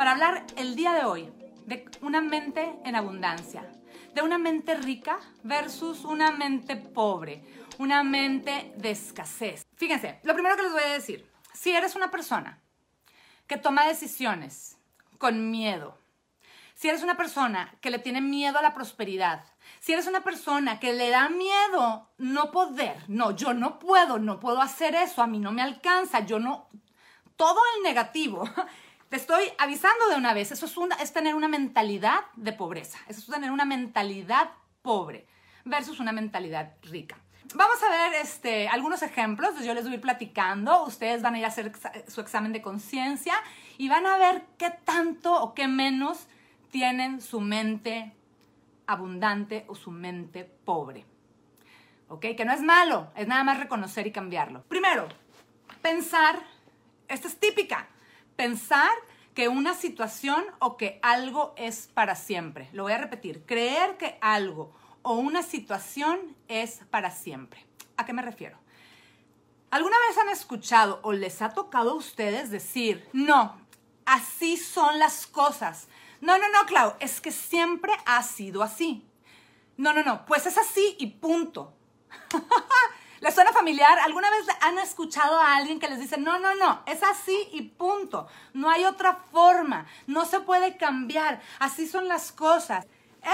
para hablar el día de hoy de una mente en abundancia, de una mente rica versus una mente pobre, una mente de escasez. Fíjense, lo primero que les voy a decir, si eres una persona que toma decisiones con miedo, si eres una persona que le tiene miedo a la prosperidad, si eres una persona que le da miedo no poder, no, yo no puedo, no puedo hacer eso, a mí no me alcanza, yo no, todo el negativo, te estoy avisando de una vez, eso es, es tener una mentalidad de pobreza, eso es tener una mentalidad pobre versus una mentalidad rica. Vamos a ver este, algunos ejemplos, yo les voy a ir platicando, ustedes van a ir a hacer su examen de conciencia y van a ver qué tanto o qué menos tienen su mente abundante o su mente pobre. ¿Ok? Que no es malo, es nada más reconocer y cambiarlo. Primero, pensar, esta es típica, pensar que una situación o que algo es para siempre. Lo voy a repetir, creer que algo o una situación es para siempre. ¿A qué me refiero? ¿Alguna vez han escuchado o les ha tocado a ustedes decir, no, así son las cosas? No, no, no, Clau, es que siempre ha sido así. No, no, no, pues es así y punto. ¿Les suena familiar? ¿Alguna vez han escuchado a alguien que les dice, no, no, no, es así y punto? No hay otra forma, no se puede cambiar, así son las cosas.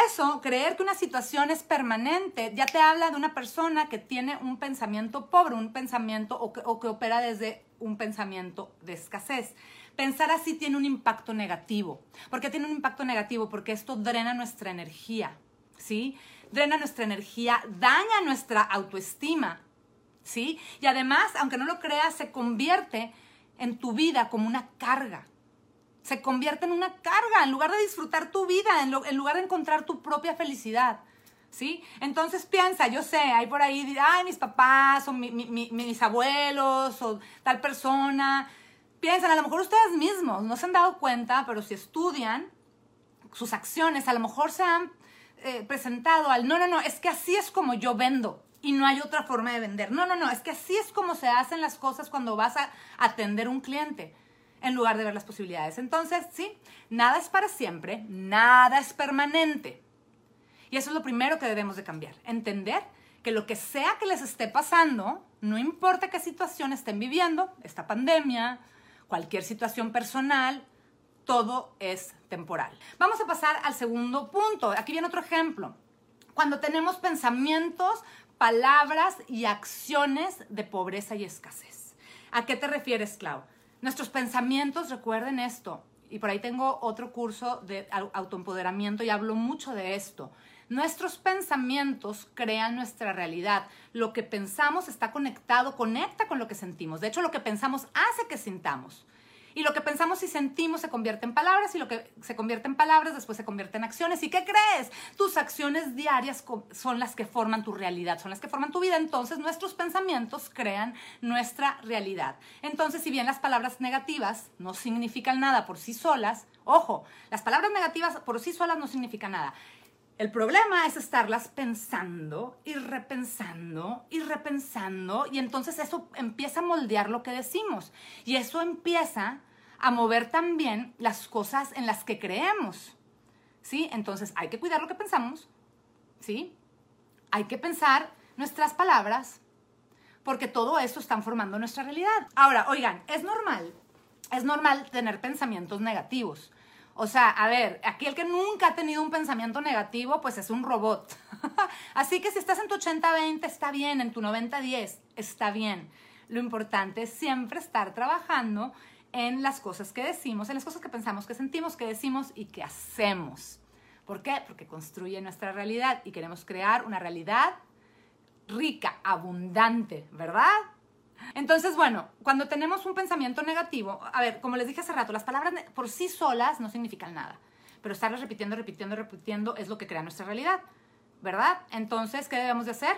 Eso, creer que una situación es permanente, ya te habla de una persona que tiene un pensamiento pobre, un pensamiento o que, opera desde un pensamiento de escasez. Pensar así tiene un impacto negativo. ¿Por qué tiene un impacto negativo? Porque esto drena nuestra energía, ¿sí? Drena nuestra energía, daña nuestra autoestima, Y además, aunque no lo creas, se convierte en tu vida como una carga. Se convierte en una carga en lugar de disfrutar tu vida, en, lugar de encontrar tu propia felicidad. ¿Sí? Entonces piensa, yo sé, hay por ahí, ay, mis papás o mis abuelos o tal persona. Piensan, a lo mejor ustedes mismos no se han dado cuenta, pero si estudian sus acciones, a lo mejor se han eh, presentado al, no, no, no, es que así es como yo vendo y no hay otra forma de vender. No, no, no, es que así es como se hacen las cosas cuando vas a atender un cliente en lugar de ver las posibilidades. Entonces, sí, nada es para siempre, nada es permanente. Y eso es lo primero que debemos de cambiar, entender que lo que sea que les esté pasando, no importa qué situación estén viviendo, esta pandemia, cualquier situación personal, todo es temporal. Vamos a pasar al segundo punto. Aquí viene otro ejemplo. Cuando tenemos pensamientos palabras y acciones de pobreza y escasez. ¿A qué te refieres, Clau? Nuestros pensamientos, recuerden esto, y por ahí tengo otro curso de autoempoderamiento y hablo mucho de esto. Nuestros pensamientos crean nuestra realidad. Lo que pensamos está conectado, conecta con lo que sentimos. De hecho, lo que pensamos hace que sintamos. Y lo que pensamos y sentimos se convierte en palabras y lo que se convierte en palabras después se convierte en acciones. ¿Y qué crees? Tus acciones diarias son las que forman tu realidad, son las que forman tu vida. Entonces nuestros pensamientos crean nuestra realidad. Entonces, si bien las palabras negativas no significan nada por sí solas, ojo, las palabras negativas por sí solas no significan nada. El problema es estarlas pensando y repensando y repensando y entonces eso empieza a moldear lo que decimos y eso empieza a mover también las cosas en las que creemos. ¿Sí? Entonces hay que cuidar lo que pensamos, ¿sí? Hay que pensar nuestras palabras, porque todo eso está formando nuestra realidad. Ahora, oigan, es normal, es normal tener pensamientos negativos. O sea, a ver, aquí el que nunca ha tenido un pensamiento negativo, pues es un robot. Así que si estás en tu 80-20, está bien, en tu 90-10, está bien. Lo importante es siempre estar trabajando en las cosas que decimos, en las cosas que pensamos, que sentimos, que decimos y que hacemos. ¿Por qué? Porque construye nuestra realidad y queremos crear una realidad rica, abundante, ¿verdad? Entonces, bueno, cuando tenemos un pensamiento negativo, a ver, como les dije hace rato, las palabras por sí solas no significan nada, pero estarlas repitiendo, repitiendo, repitiendo es lo que crea nuestra realidad, ¿verdad? Entonces, ¿qué debemos de hacer?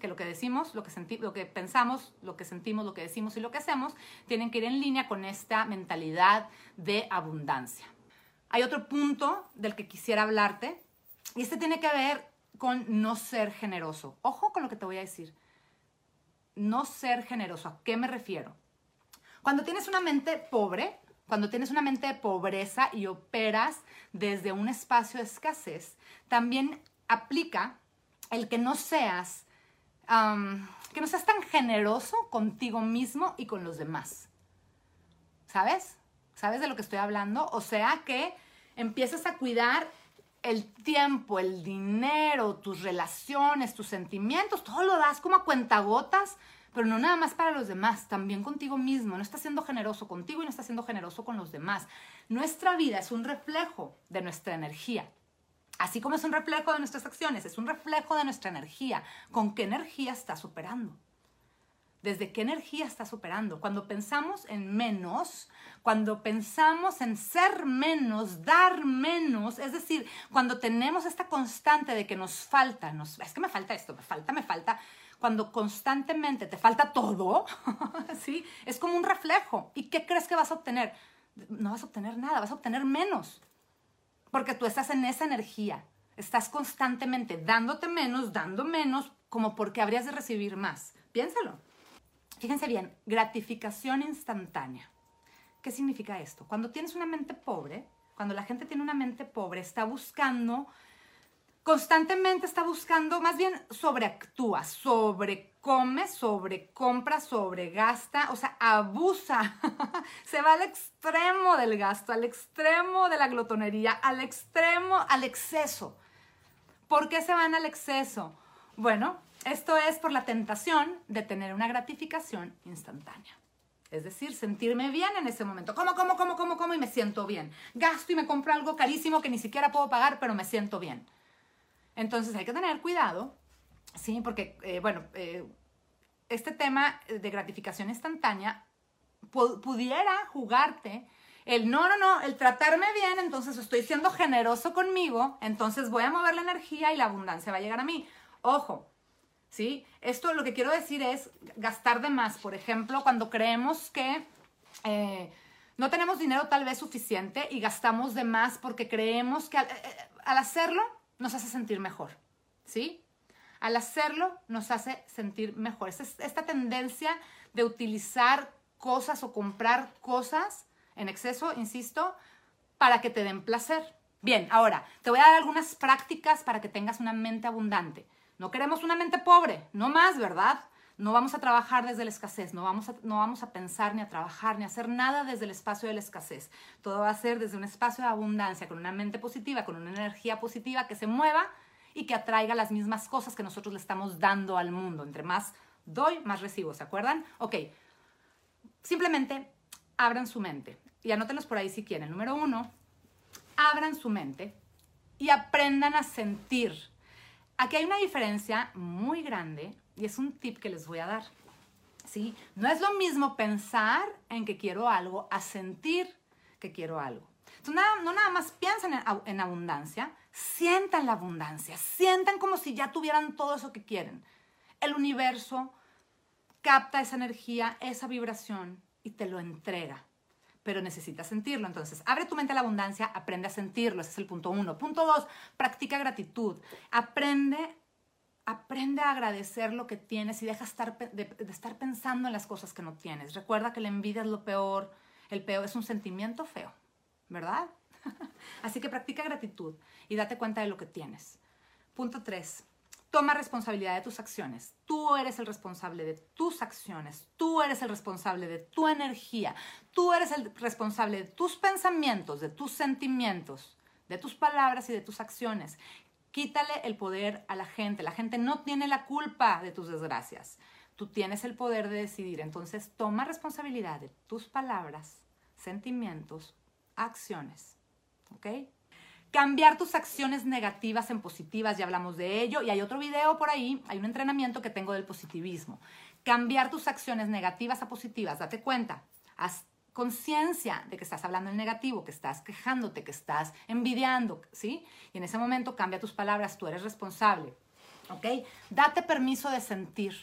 que lo que decimos, lo que, lo que pensamos, lo que sentimos, lo que decimos y lo que hacemos, tienen que ir en línea con esta mentalidad de abundancia. Hay otro punto del que quisiera hablarte y este tiene que ver con no ser generoso. Ojo con lo que te voy a decir. No ser generoso. ¿A qué me refiero? Cuando tienes una mente pobre, cuando tienes una mente de pobreza y operas desde un espacio de escasez, también aplica el que no seas, que no seas tan generoso contigo mismo y con los demás. ¿Sabes? ¿Sabes de lo que estoy hablando? O sea que empieces a cuidar el tiempo, el dinero, tus relaciones, tus sentimientos, todo lo das como a cuentagotas pero no nada más para los demás, también contigo mismo. No estás siendo generoso contigo y no estás siendo generoso con los demás. Nuestra vida es un reflejo de nuestra energía. Así como es un reflejo de nuestras acciones, es un reflejo de nuestra energía. ¿Con qué energía estás operando? ¿Desde qué energía estás operando? Cuando pensamos en menos, cuando pensamos en ser menos, dar menos, es decir, cuando tenemos esta constante de que nos falta, nos, es que me falta esto, me falta, me falta, cuando constantemente te falta todo, ¿sí? Es como un reflejo. ¿Y qué crees que vas a obtener? No vas a obtener nada, vas a obtener menos. Porque tú estás en esa energía. Estás constantemente dándote menos, dando menos, como porque habrías de recibir más. Piénsalo. Fíjense bien, gratificación instantánea. ¿Qué significa esto? Cuando tienes una mente pobre, cuando la gente tiene una mente pobre, está buscando constantemente está buscando, más bien sobreactúa, sobrecome, sobrecompra, sobregasta, o sea, abusa, se va al extremo del gasto, al extremo de la glotonería, al extremo, al exceso. ¿Por qué se van al exceso? Bueno, esto es por la tentación de tener una gratificación instantánea. Es decir, sentirme bien en ese momento. Como, como, como, como, como y me siento bien. Gasto y me compro algo carísimo que ni siquiera puedo pagar, pero me siento bien. Entonces hay que tener cuidado, ¿sí? Porque, eh, bueno, eh, este tema de gratificación instantánea pudiera jugarte el no, no, no, el tratarme bien, entonces estoy siendo generoso conmigo, entonces voy a mover la energía y la abundancia va a llegar a mí. Ojo, ¿sí? Esto lo que quiero decir es gastar de más. Por ejemplo, cuando creemos que eh, no tenemos dinero tal vez suficiente y gastamos de más porque creemos que al hacerlo nos hace sentir mejor, ¿sí? Al hacerlo nos hace sentir mejor. Es esta tendencia de utilizar cosas o comprar cosas en exceso, insisto, para que te den placer. Bien, ahora te voy a dar algunas prácticas para que tengas una mente abundante. No queremos una mente pobre, no más, ¿verdad? No vamos a trabajar desde la escasez, no vamos, a, no vamos a pensar ni a trabajar ni a hacer nada desde el espacio de la escasez. Todo va a ser desde un espacio de abundancia, con una mente positiva, con una energía positiva que se mueva y que atraiga las mismas cosas que nosotros le estamos dando al mundo. Entre más doy, más recibo, ¿se acuerdan? Ok, simplemente abran su mente y anótenlos por ahí si quieren. Número uno, abran su mente y aprendan a sentir. Aquí hay una diferencia muy grande y es un tip que les voy a dar. ¿sí? No es lo mismo pensar en que quiero algo a sentir que quiero algo. No nada más piensan en, en abundancia, sientan la abundancia, sientan como si ya tuvieran todo eso que quieren. El universo capta esa energía, esa vibración y te lo entrega. Pero necesitas sentirlo. Entonces, abre tu mente a la abundancia, aprende a sentirlo. Ese es el punto uno. Punto dos, practica gratitud. Aprende aprende a agradecer lo que tienes y deja estar, de, estar pensando en las cosas que no tienes. Recuerda que la envidia es lo peor, el peor es un sentimiento feo, ¿verdad? Así que practica gratitud y date cuenta de lo que tienes. Punto 3. Toma responsabilidad de tus acciones. Tú eres el responsable de tus acciones. Tú eres el responsable de tu energía. Tú eres el responsable de tus pensamientos, de tus sentimientos, de tus palabras y de tus acciones. Quítale el poder a la gente. La gente no tiene la culpa de tus desgracias. Tú tienes el poder de decidir. Entonces toma responsabilidad de tus palabras, sentimientos, acciones. ¿Ok? Cambiar tus acciones negativas en positivas, ya hablamos de ello. Y hay otro video por ahí, hay un entrenamiento que tengo del positivismo. Cambiar tus acciones negativas a positivas, date cuenta. Haz conciencia de que estás hablando en negativo, que estás quejándote, que estás envidiando, ¿sí? Y en ese momento cambia tus palabras, tú eres responsable, ¿ok? Date permiso de sentir.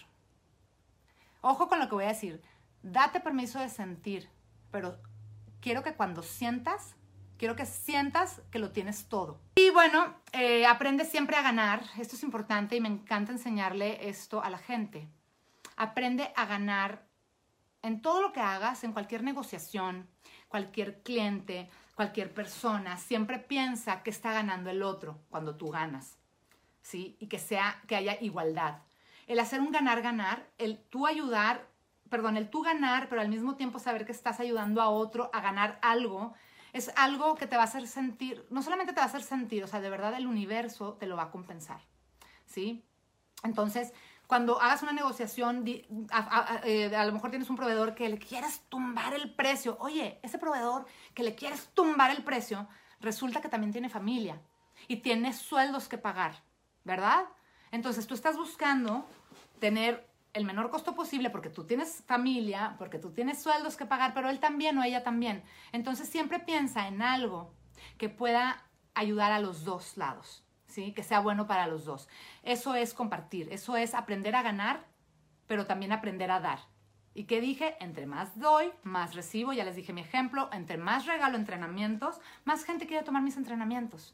Ojo con lo que voy a decir, date permiso de sentir, pero quiero que cuando sientas, quiero que sientas que lo tienes todo. Y bueno, eh, aprende siempre a ganar, esto es importante y me encanta enseñarle esto a la gente. Aprende a ganar en todo lo que hagas, en cualquier negociación, cualquier cliente, cualquier persona, siempre piensa que está ganando el otro cuando tú ganas, ¿sí? Y que sea, que haya igualdad. El hacer un ganar-ganar, el tú ayudar, perdón, el tú ganar, pero al mismo tiempo saber que estás ayudando a otro a ganar algo, es algo que te va a hacer sentir, no solamente te va a hacer sentir, o sea, de verdad el universo te lo va a compensar, ¿sí? Entonces, cuando hagas una negociación, eh, a, lo mejor tienes un proveedor que le quieres tumbar el precio. Oye, ese proveedor que le quieres tumbar el precio, resulta que también tiene familia y tiene sueldos que pagar, ¿verdad? Entonces tú estás buscando tener el menor costo posible porque tú tienes familia, porque tú tienes sueldos que pagar, pero él también o ella también. Entonces siempre piensa en algo que pueda ayudar a los dos lados. Que sea bueno para los dos. Eso es compartir, eso es aprender a ganar, pero también aprender a dar. ¿Y qué dije? Entre más doy, más recibo. Ya les dije mi ejemplo. Entre más regalo entrenamientos, más gente quiere tomar mis entrenamientos.